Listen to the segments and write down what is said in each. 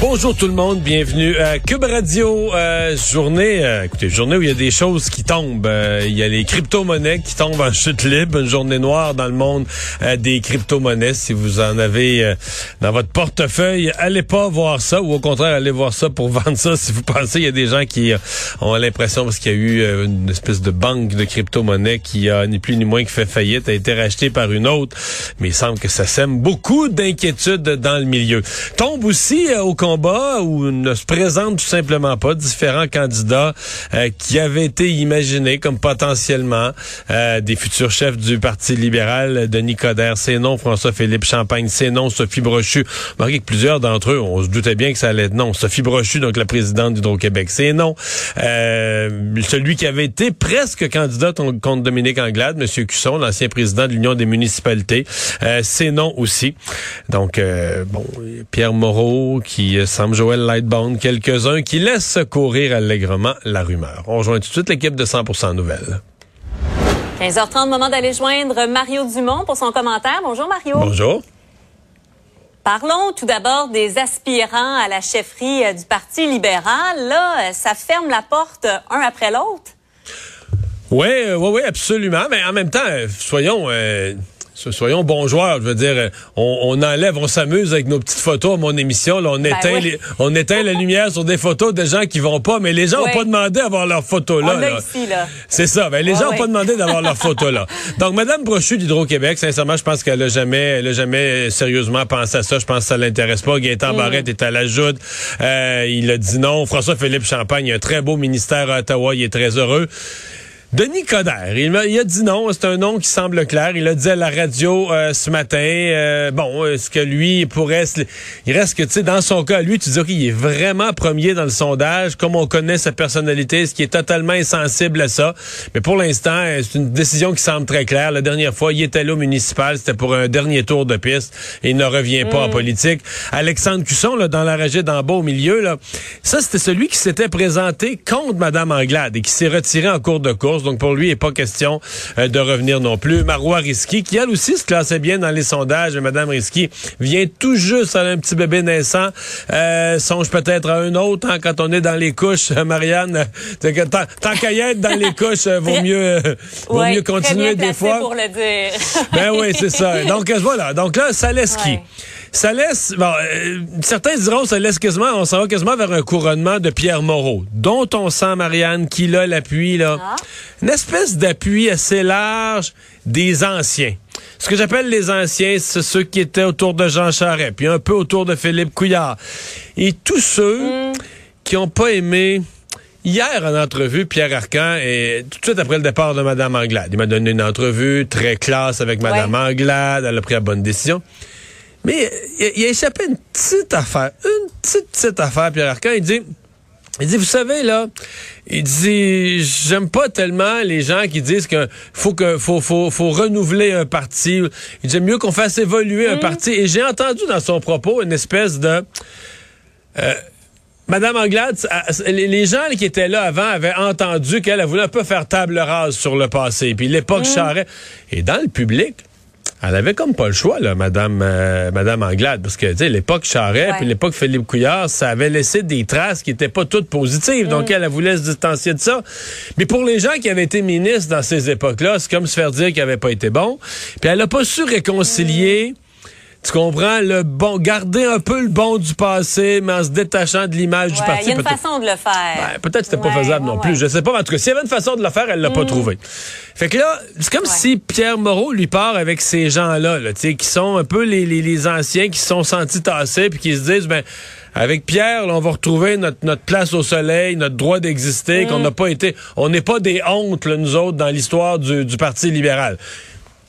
Bonjour tout le monde, bienvenue à Cube Radio. Euh, journée, euh, écoutez, journée où il y a des choses qui tombent. Euh, il y a les crypto-monnaies qui tombent en chute libre. Une journée noire dans le monde des crypto-monnaies. Si vous en avez dans votre portefeuille, allez pas voir ça ou au contraire, allez voir ça pour vendre ça. Si vous pensez, il y a des gens qui ont l'impression parce qu'il y a eu une espèce de banque de crypto-monnaies qui a ni plus ni moins que fait faillite, a été rachetée par une autre. Mais il semble que ça sème beaucoup d'inquiétudes dans le milieu. Tombe aussi au combat où ne se présentent tout simplement pas différents candidats euh, qui avaient été imaginés comme potentiellement euh, des futurs chefs du Parti libéral. Denis Coderre, c'est non. François-Philippe Champagne, c'est non. Sophie Brochu. Remarquez que plusieurs d'entre eux, on se doutait bien que ça allait être non. Sophie Brochu, donc la présidente d'Hydro-Québec, c'est non. Euh, celui qui avait été presque candidat contre Dominique Anglade, M. Cusson, l'ancien président de l'Union des municipalités, c'est non aussi. Donc, bon, Pierre Moreau qui Sam Joël Lightbound, quelques-uns qui laissent courir allègrement la rumeur. On rejoint tout de suite l'équipe de 100% Nouvelles. 15h30, moment d'aller joindre Mario Dumont pour son commentaire. Bonjour Mario. Bonjour. Parlons tout d'abord des aspirants à la chefferie euh, du Parti libéral. Là, euh, ça ferme la porte euh, un après l'autre. Oui, oui, oui, absolument. Mais en même temps, soyons soyons bons joueurs. Je veux dire, on, on enlève, on s'amuse avec nos petites photos à mon émission. Là, on ben éteint, les, on éteint la lumière sur des photos de gens qui vont pas, mais les gens n'ont pas demandé d'avoir leurs photos là. là. C'est ça. Ben, les gens n'ont pas demandé d'avoir leurs photos là. Donc, Madame Brochu d'Hydro-Québec, sincèrement, je pense qu'elle a jamais, elle a jamais sérieusement pensé à ça. Je pense que ça l'intéresse pas. Gaëtan mm. Barrette est à la joute. Euh, il a dit non. François-Philippe Champagne a un très beau ministère à Ottawa. Il est très heureux. Denis Coderre, il, a dit non, c'est un nom qui semble clair. Il a dit à la radio euh, ce matin, euh, bon, est-ce que lui pourrait, il reste que, tu sais, dans son cas, lui, tu dis, qu'il est vraiment premier dans le sondage, comme on connaît sa personnalité, ce qui est totalement insensible à ça. Mais pour l'instant, euh, c'est une décision qui semble très claire. La dernière fois, il était là au municipal, c'était pour un dernier tour de piste et il ne revient pas en mm. politique. Alexandre Cusson, là, dans la régie d'en bas au milieu, là, ça, c'était celui qui s'était présenté contre Mme Anglade et qui s'est retiré en cours de course. Donc, pour lui, il n'est pas question euh, de revenir non plus. Marois Risky, qui elle aussi se classait bien dans les sondages. Madame Risky vient tout juste à un petit bébé naissant. Euh, songe peut-être à un autre hein, quand on est dans les couches, Marianne. tant, tant qu'à y être dans les couches, euh, vaut mieux, vaut mieux continuer des fois. pour le dire. ben oui, c'est ça. Donc voilà. Donc là, ça laisse qui? Ça laisse, bon, euh, certains diront, ça laisse quasiment, on s'en va quasiment vers un couronnement de Pierre Moreau, dont on sent, Marianne, qu'il a l'appui, là. Ah. Une espèce d'appui assez large des anciens. Ce que j'appelle les anciens, c'est ceux qui étaient autour de Jean Charest, puis un peu autour de Philippe Couillard. Et tous ceux mm. qui n'ont pas aimé... Hier, en entrevue, Pierre Arcan, et tout de suite après le départ de Mme Anglade, il m'a donné une entrevue très classe avec Mme Anglade, elle a pris la bonne décision. Mais il, a échappé une petite affaire, une petite, petite affaire, Pierre Arcan. Il dit, il dit, vous savez, là, il dit, j'aime pas tellement les gens qui disent qu'il faut que, faut, faut, faut renouveler un parti. Il dit, mieux qu'on fasse évoluer un mm. parti. Et j'ai entendu dans son propos une espèce de, euh, Madame Anglade, les gens qui étaient là avant avaient entendu qu'elle voulait un peu faire table rase sur le passé. Puis l'époque mm. Charest. Et dans le public, elle avait comme pas le choix, là, Madame, euh, Madame Anglade, parce que, tu sais, l'époque Charest, puis l'époque Philippe Couillard, ça avait laissé des traces qui étaient pas toutes positives. Donc, mm. elle, elle voulait se distancier de ça. Mais pour les gens qui avaient été ministres dans ces époques-là, c'est comme se faire dire qu'il avait pas été bon. Puis elle a pas su réconcilier tu comprends? Le bon, garder un peu le bon du passé, mais en se détachant de l'image du parti. Il y a une façon de le faire. Ben, peut-être que c'était pas Ouais, faisable non plus. Je sais pas. mais En tout cas, s'il y avait une façon de le faire, elle l'a pas trouvé. Fait que là, c'est comme si Pierre Moreau lui part avec ces gens-là, là, qui sont un peu les, les, les anciens qui se sont sentis tassés puis qui se disent, ben, avec Pierre, là, on va retrouver notre, notre place au soleil, notre droit d'exister, Mm. qu'on n'a pas été, on n'est pas des hontes, là, nous autres, dans l'histoire du, du Parti libéral.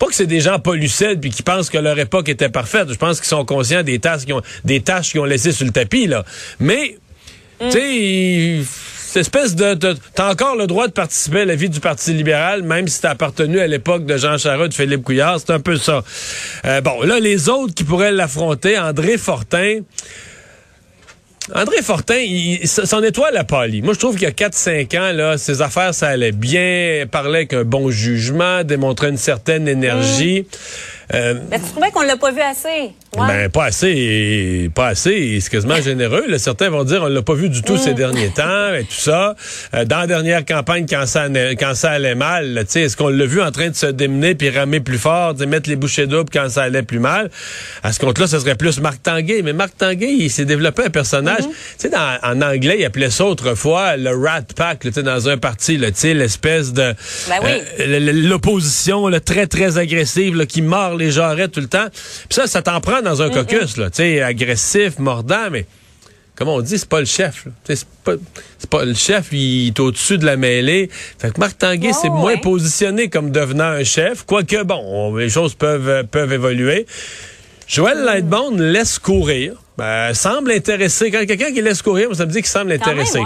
Pas que c'est des gens pas lucides puis qui pensent que leur époque était parfaite. Je pense qu'ils sont conscients des tâches qu'ils ont, des tâches qu'ils ont laissées sur le tapis, là. Mais, tu sais, cette espèce de, de- t'as encore le droit de participer à la vie du Parti libéral, même si t'as appartenu à l'époque de Jean Charest, de Philippe Couillard, c'est un peu ça. Euh, bon, là, les autres qui pourraient l'affronter, André Fortin. André Fortin, il, son étoile a pâli. Moi, je trouve qu'il y a 4-5 ans, là, ses affaires, ça allait bien, parlait avec un bon jugement, démontrait une certaine énergie. Euh, Mais tu trouvais qu'on l'a pas vu assez? Ouais. ben, pas assez, pas assez, c'est quasiment généreux. Là. Certains vont dire on l'a pas vu du tout ces derniers temps et tout ça. Euh, dans la dernière campagne, quand ça, allait- quand ça allait mal, là, tu sais, est-ce qu'on l'a vu en train de se démener puis ramer plus fort, de mettre les bouchées doubles quand ça allait plus mal? À ce compte-là, ce serait plus Marc Tanguay. Mais Marc Tanguay, il s'est développé un personnage. Tu sais, en anglais, il appelait ça autrefois le Rat Pack, là, tu sais, dans un parti, là, tu sais, l'espèce de Ben oui. euh, l'opposition là, très très agressive là, qui mord les jarrets tout le temps. Puis ça, ça t'en prend dans un caucus, là, tu sais, agressif, mordant, mais comme on dit, c'est pas le chef. C'est pas, le chef, il est au-dessus de la mêlée. Fait que Marc Tanguay, Oh, c'est moins ouais. positionné comme devenant un chef, quoique bon, on- les choses peuvent euh, peuvent évoluer. Joël Lightbone laisse courir. Ben, semble intéressé. Quand quelqu'un qui laisse courir, ça me dit qu'il semble même, intéressé. ouais.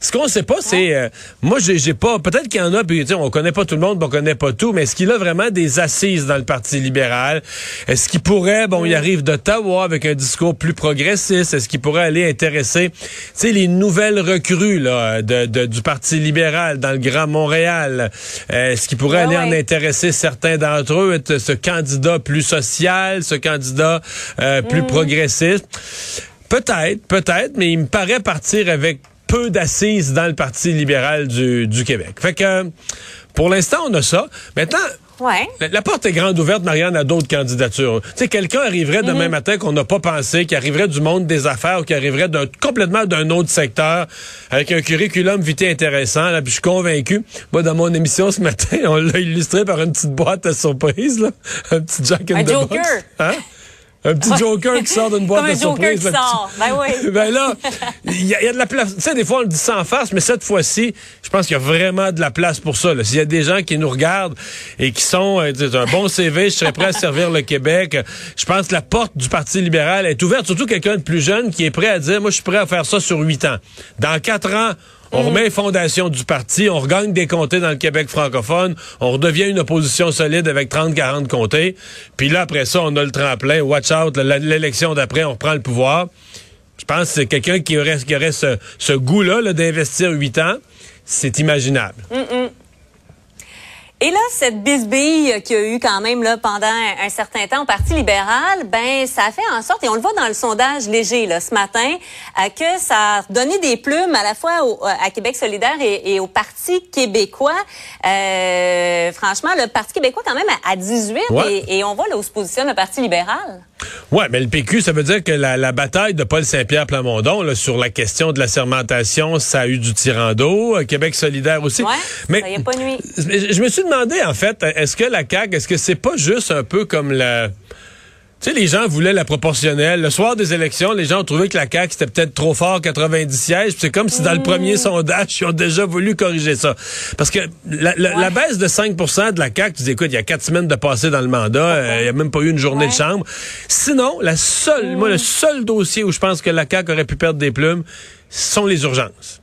Ce qu'on sait pas, c'est euh, moi j'ai j'ai pas peut-être qu'il y en a puis tu sais, on connaît pas tout le monde, on connaît pas tout, mais est-ce qu'il a vraiment des assises dans le Parti libéral? Est-ce qu'il pourrait bon, il arrive d'Ottawa avec un discours plus progressiste, est-ce qu'il pourrait aller intéresser tu sais les nouvelles recrues là de, de- du Parti libéral dans le Grand Montréal? Euh, Est-ce qu'il pourrait Ouais, aller en intéresser certains d'entre eux, être ce candidat plus social, ce candidat euh, plus progressiste? Peut-être, peut-être, mais il me paraît partir avec peu d'assises dans le Parti libéral du, du Québec. Fait que, pour l'instant, on a ça. Maintenant, Ouais. la, la porte est grande ouverte, Marianne, à d'autres candidatures. Tu sais, quelqu'un arriverait demain matin qu'on n'a pas pensé, qui arriverait du monde des affaires ou qui arriverait d'un, complètement d'un autre secteur, avec un curriculum vitae intéressant. Là, puis je suis convaincu. Moi, dans mon émission ce matin, on l'a illustré par une petite boîte à surprise, là. Un petit Jack in Un the Joker. Box. Hein? Un petit. Joker qui sort d'une boîte Comme un de Joker surprise. qui le petit- sort. Ben oui. ben là, il y, a il y a de la place. Tu sais, des fois, on le dit sans farce, mais cette fois-ci, je pense qu'il y a vraiment de la place pour ça. S'il y a des gens qui nous regardent et qui sont euh, un bon CV, je serais prêt à servir le Québec. Je pense que la porte du Parti libéral est ouverte. Surtout quelqu'un de plus jeune qui est prêt à dire, moi, je suis prêt à faire ça sur huit ans. Dans quatre ans, on remet les fondations du parti, on regagne des comtés dans le Québec francophone, on redevient une opposition solide avec 30-40 comtés. Puis là, après ça, on a le tremplin. Watch out, l'élection d'après, on reprend le pouvoir. Je pense que c'est quelqu'un qui aurait, qui aurait ce, ce goût-là là, d'investir huit ans. C'est imaginable. Et là, cette bisbille qu'il y a eu quand même là pendant un, certain temps au Parti libéral, ben ça a fait en sorte, et on le voit dans le sondage léger là ce matin, euh, que ça a donné des plumes à la fois au- à Québec solidaire et, et au Parti québécois. Euh, franchement, le Parti québécois quand même à, à 18 Ouais. et, et on voit là où se positionne le Parti libéral. Ouais, mais le PQ, ça veut dire que la, la bataille de Paul Saint-Pierre Plamondon là, sur la question de la sermentation, ça a eu du tirando. Euh, Québec solidaire aussi. Ouais, mais ça y pas nuit. je je me suis demandé, en fait, est-ce que la CAQ, est-ce que c'est pas juste un peu comme la... Tu sais, les gens voulaient la proportionnelle. Le soir des élections, les gens ont trouvé que la CAQ, c'était peut-être trop fort, 90 sièges. C'est comme si dans le premier sondage, ils ont déjà voulu corriger ça. Parce que la, la- la baisse de 5% de la CAQ, tu dis, écoute, il y a quatre semaines de passé dans le mandat, euh, il n'y a même pas eu une journée de chambre. Sinon, la seule, moi, le seul dossier où je pense que la CAQ aurait pu perdre des plumes, sont les urgences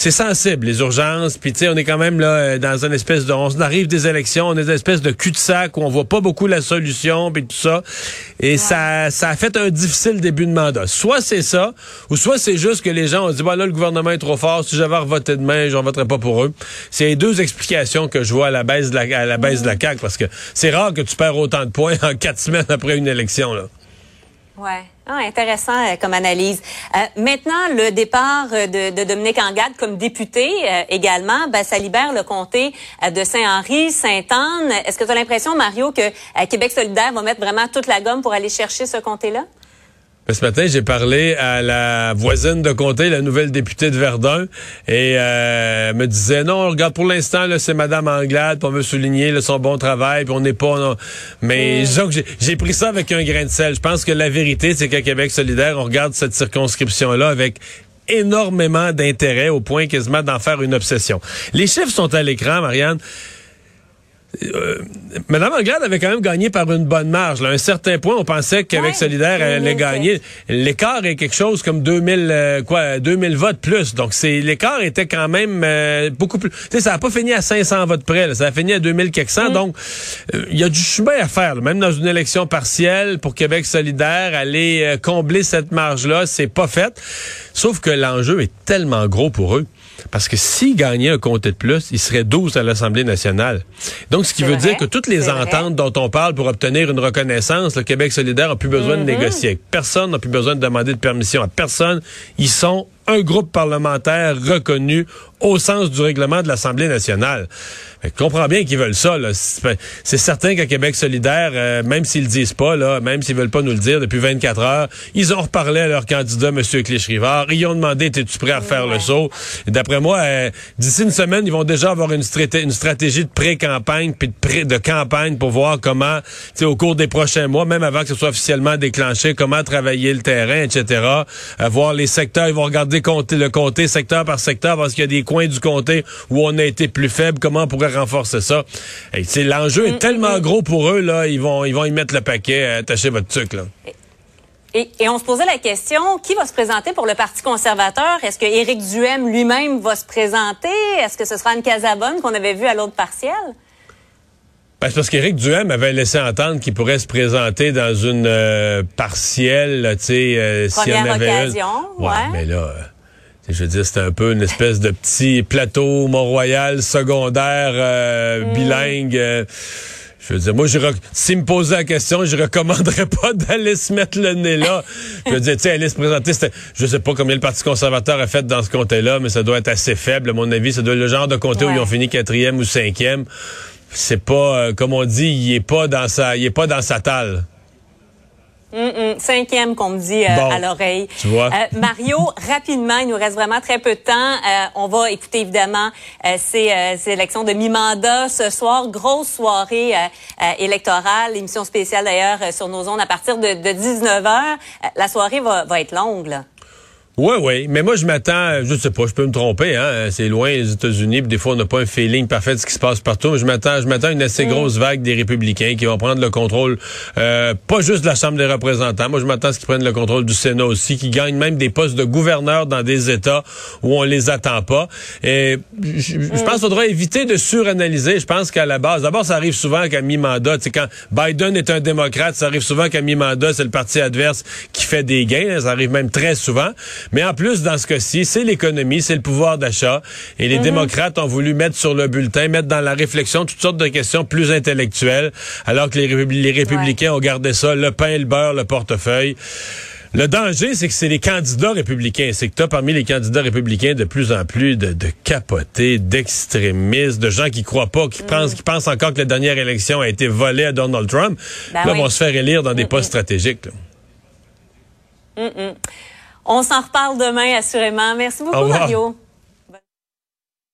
c'est sensible, les urgences. Puis, tu sais, on est quand même là euh, dans une espèce de... On arrive des élections, on est dans une espèce de cul-de-sac où on voit pas beaucoup la solution, puis tout ça. Et ça, ça a fait un difficile début de mandat. Soit c'est ça, ou soit c'est juste que les gens ont dit, bah là, le gouvernement est trop fort, si j'avais à revoter demain, j'en voterais pas pour eux. C'est les deux explications que je vois à la baisse de la, à la, baisse de la CAQ, parce que c'est rare que tu perds autant de points en quatre semaines après une élection, là. Ouais. Ah, intéressant euh, comme analyse. Euh, maintenant, le départ euh, de, Dominique Anglade comme député également, ben, ça libère le comté de Saint-Henri, Sainte-Anne. Est-ce que tu as l'impression, Mario, que Québec solidaire va mettre vraiment toute la gomme pour aller chercher ce comté-là? Ce matin, j'ai parlé à la voisine de comté, la nouvelle députée de Verdun, et euh, me disait non, regarde pour l'instant là, c'est Madame Anglade, on veut souligner son bon travail, puis on n'est pas. Non. Mais j'ai pris ça avec un grain de sel. Je pense que la vérité, c'est qu'à Québec solidaire, on regarde cette circonscription là avec énormément d'intérêt au point quasiment d'en faire une obsession. Les chiffres sont à l'écran, Marianne. Euh, Madame Anglade avait quand même gagné par une bonne marge. À un certain point, on pensait qu'avec Solidaire, elle allait gagner. L'écart est quelque chose comme 2000, euh, quoi, 2000 votes plus. Donc, c'est l'écart était quand même euh, beaucoup plus. Tu sais, ça n'a pas fini à 500 votes près. Ça a fini à 2000 quelque cent. Mm. Donc, il y a du chemin à faire. Même dans une élection partielle pour Québec solidaire, aller combler cette marge-là, c'est pas fait. Sauf que l'enjeu est tellement gros pour eux. Parce que s'ils gagnaient un comté de plus, ils seraient 12 à l'Assemblée nationale. Donc, ce qui veut dire que toutes les ententes dont on parle pour obtenir une reconnaissance, le Québec solidaire n'a plus besoin de mm-hmm. négocier. Personne n'a plus besoin de demander de permission à personne. Ils sont un groupe parlementaire reconnu au sens du règlement de l'Assemblée nationale. Je comprends bien qu'ils veulent ça. C'est certain qu'à Québec solidaire, euh, même s'ils le disent pas, là, même s'ils veulent pas nous le dire depuis 24 heures, ils ont reparlé à leur candidat, M. Clich-Rivard. Ils ont demandé, es-tu prêt à faire le saut? D'après moi, euh, d'ici une semaine, ils vont déjà avoir une, une stratégie de pré-campagne puis de, pré de campagne pour voir comment, au cours des prochains mois, même avant que ce soit officiellement déclenché, comment travailler le terrain, etc. Euh, voir les secteurs, ils vont regarder le comté secteur par secteur parce qu'il y a des coins du comté où on a été plus faible. Comment on pourrait renforcer ça? Et l'enjeu est mm, tellement mm. gros pour eux, là, ils vont, ils vont y mettre le paquet, attacher votre truc, là. Et, on se posait la question, qui va se présenter pour le Parti conservateur? Est-ce que Éric Duhem lui-même va se présenter? Est-ce que ce sera une Casabonne qu'on avait vu à l'autre partiel? Ben, c'est parce qu'Éric Duhem avait laissé entendre qu'il pourrait se présenter dans une euh, partielle, tu sais, euh, s'il y en avait occasion, Ouais, mais là, euh, je veux dire, c'était un peu une espèce de petit plateau Mont-Royal secondaire euh, mm. bilingue. Euh, je veux dire, moi, s'il me posait la question, je recommanderais pas d'aller se mettre le nez là. je veux dire, tu sais, aller se présenter, je sais pas combien le Parti conservateur a fait dans ce comté-là, mais ça doit être assez faible, à mon avis. Ça doit être le genre de comté où ils ont fini quatrième ou cinquième. C'est pas, euh, comme on dit, il est pas dans sa, il est pas dans sa talle. Cinquième qu'on me dit euh, à l'oreille. Tu vois. Euh, Mario, rapidement, il nous reste vraiment très peu de temps. Euh, on va écouter évidemment ces, ces, élections de mi-mandat ce soir. Grosse soirée électorale, émission spéciale d'ailleurs sur nos ondes à partir de, de 19h. la soirée va, va être longue. Là. Oui, oui. Mais moi, je m'attends, je sais pas, je peux me tromper, hein. C'est loin, les États-Unis, des fois, on n'a pas un feeling parfait de ce qui se passe partout. Mais je m'attends, je m'attends à une assez grosse vague des républicains qui vont prendre le contrôle, euh, pas juste de la Chambre des représentants. Moi, je m'attends à ce qu'ils prennent le contrôle du Sénat aussi, qui gagnent même des postes de gouverneurs dans des États où on les attend pas. Et je, pense qu'il faudra éviter de suranalyser. Je pense qu'à la base, d'abord, ça arrive souvent qu'à mi-mandat, tu quand Biden est un démocrate, ça arrive souvent qu'à mi-mandat, c'est le parti adverse qui fait des gains. Ça arrive même très souvent. Mais en plus, dans ce cas-ci, c'est l'économie, c'est le pouvoir d'achat. Et les mhm. démocrates ont voulu mettre sur le bulletin, mettre dans la réflexion toutes sortes de questions plus intellectuelles, alors que les, républicains ont gardé ça, le pain, le beurre, le portefeuille. Le danger, c'est que c'est les candidats républicains. C'est que tu as parmi les candidats républicains de plus en plus de, de capotés, d'extrémistes, de gens qui croient pas, qui pensent, qui pensent encore que la dernière élection a été volée à Donald Trump. Ben là, vont se faire élire dans des postes stratégiques. On s'en reparle demain, assurément. Merci beaucoup, Mario.